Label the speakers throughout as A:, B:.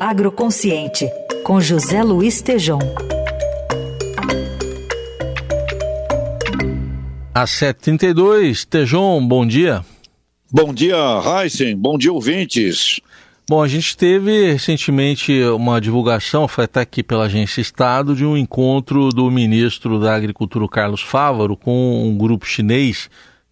A: Agroconsciente, com José Luiz Tejom.
B: A 732, Tejon, bom dia.
C: Bom dia, Heisen. Bom dia, ouvintes.
B: Bom, a gente teve recentemente uma divulgação, foi até aqui pela Agência Estado, de um encontro do ministro da Agricultura, Carlos Fávaro, com um grupo chinês.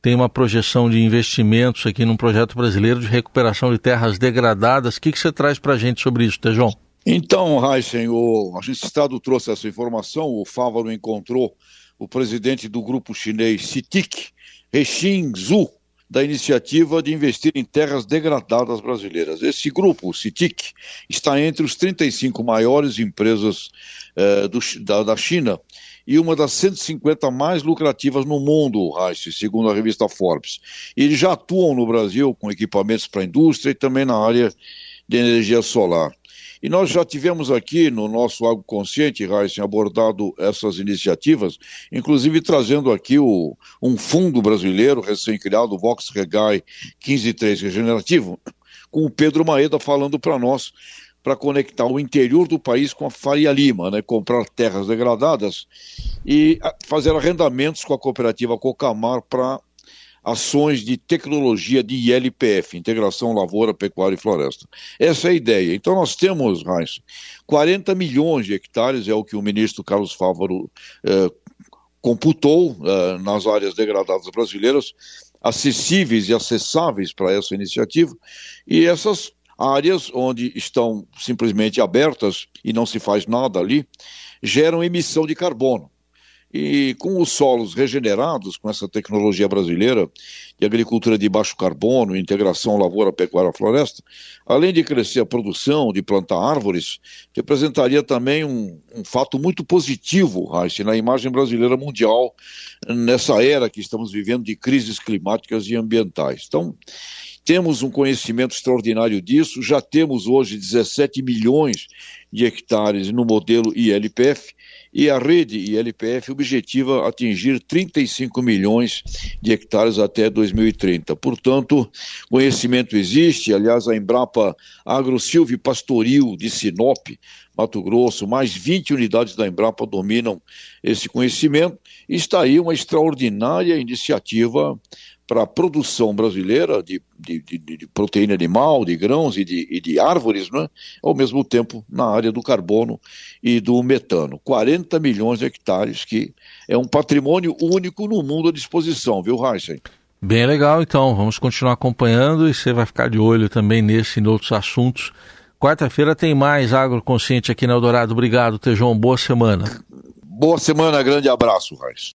B: Tem uma projeção de investimentos aqui num projeto brasileiro de recuperação de terras degradadas. O que, que você traz para a gente sobre isso, Tejon?
C: Então, Heisen, o Agência Estado trouxe essa informação. O Fávaro encontrou o presidente do grupo chinês CITIC, Rexin Zhu, da iniciativa de investir em terras degradadas brasileiras. Esse grupo, o CITIC, está entre os 35 maiores empresas eh, do, da, da, China e uma das 150 mais lucrativas no mundo, Reich, segundo a revista Forbes. Eles já atuam no Brasil com equipamentos para a indústria e também na área de energia solar. E nós já tivemos aqui no nosso Algo Consciente, Heisen, abordado essas iniciativas, inclusive trazendo aqui o, um fundo brasileiro recém-criado, o Vox Regai 153 Regenerativo, com o Pedro Maeda falando para nós para conectar o interior do país com a Faria Lima, né, comprar terras degradadas e fazer arrendamentos com a cooperativa Cocamar para ações de tecnologia de ILPF, Integração Lavoura, Pecuária e Floresta. Essa é a ideia. Então nós temos, Heinz, 40 milhões de hectares, é o que o ministro Carlos Fávaro eh, computou eh, nas áreas degradadas brasileiras, acessíveis e acessáveis para essa iniciativa, e essas áreas onde estão simplesmente abertas e não se faz nada ali, geram emissão de carbono. E com os solos regenerados, com essa tecnologia brasileira de agricultura de baixo carbono, integração lavoura, pecuária, floresta, além de crescer a produção, de plantar árvores, representaria também um, um fato muito positivo, Raíssa, na imagem brasileira mundial, nessa era que estamos vivendo de crises climáticas e ambientais. Então, temos um conhecimento extraordinário disso, já temos hoje 17 milhões de hectares no modelo ILPF e a rede ILPF objetiva atingir 35 milhões de hectares até 2030. Portanto, conhecimento existe, aliás, a Embrapa Agrosilve Pastoril de Sinop, Mato Grosso, mais 20 unidades da Embrapa dominam esse conhecimento, está aí uma extraordinária iniciativa para a produção brasileira de, de, de, de, proteína animal, de grãos e de, e árvores, né? ao mesmo tempo na área do carbono e do metano. 40 milhões de hectares, que é um patrimônio único no mundo à disposição, viu, Heisen?
B: Bem legal, então. Vamos continuar acompanhando e você vai ficar de olho também nesse e em outros assuntos. Quarta-feira tem mais Agroconsciente aqui na Eldorado. Obrigado, Tejão. Boa semana.
C: Boa semana, grande abraço, Raiz.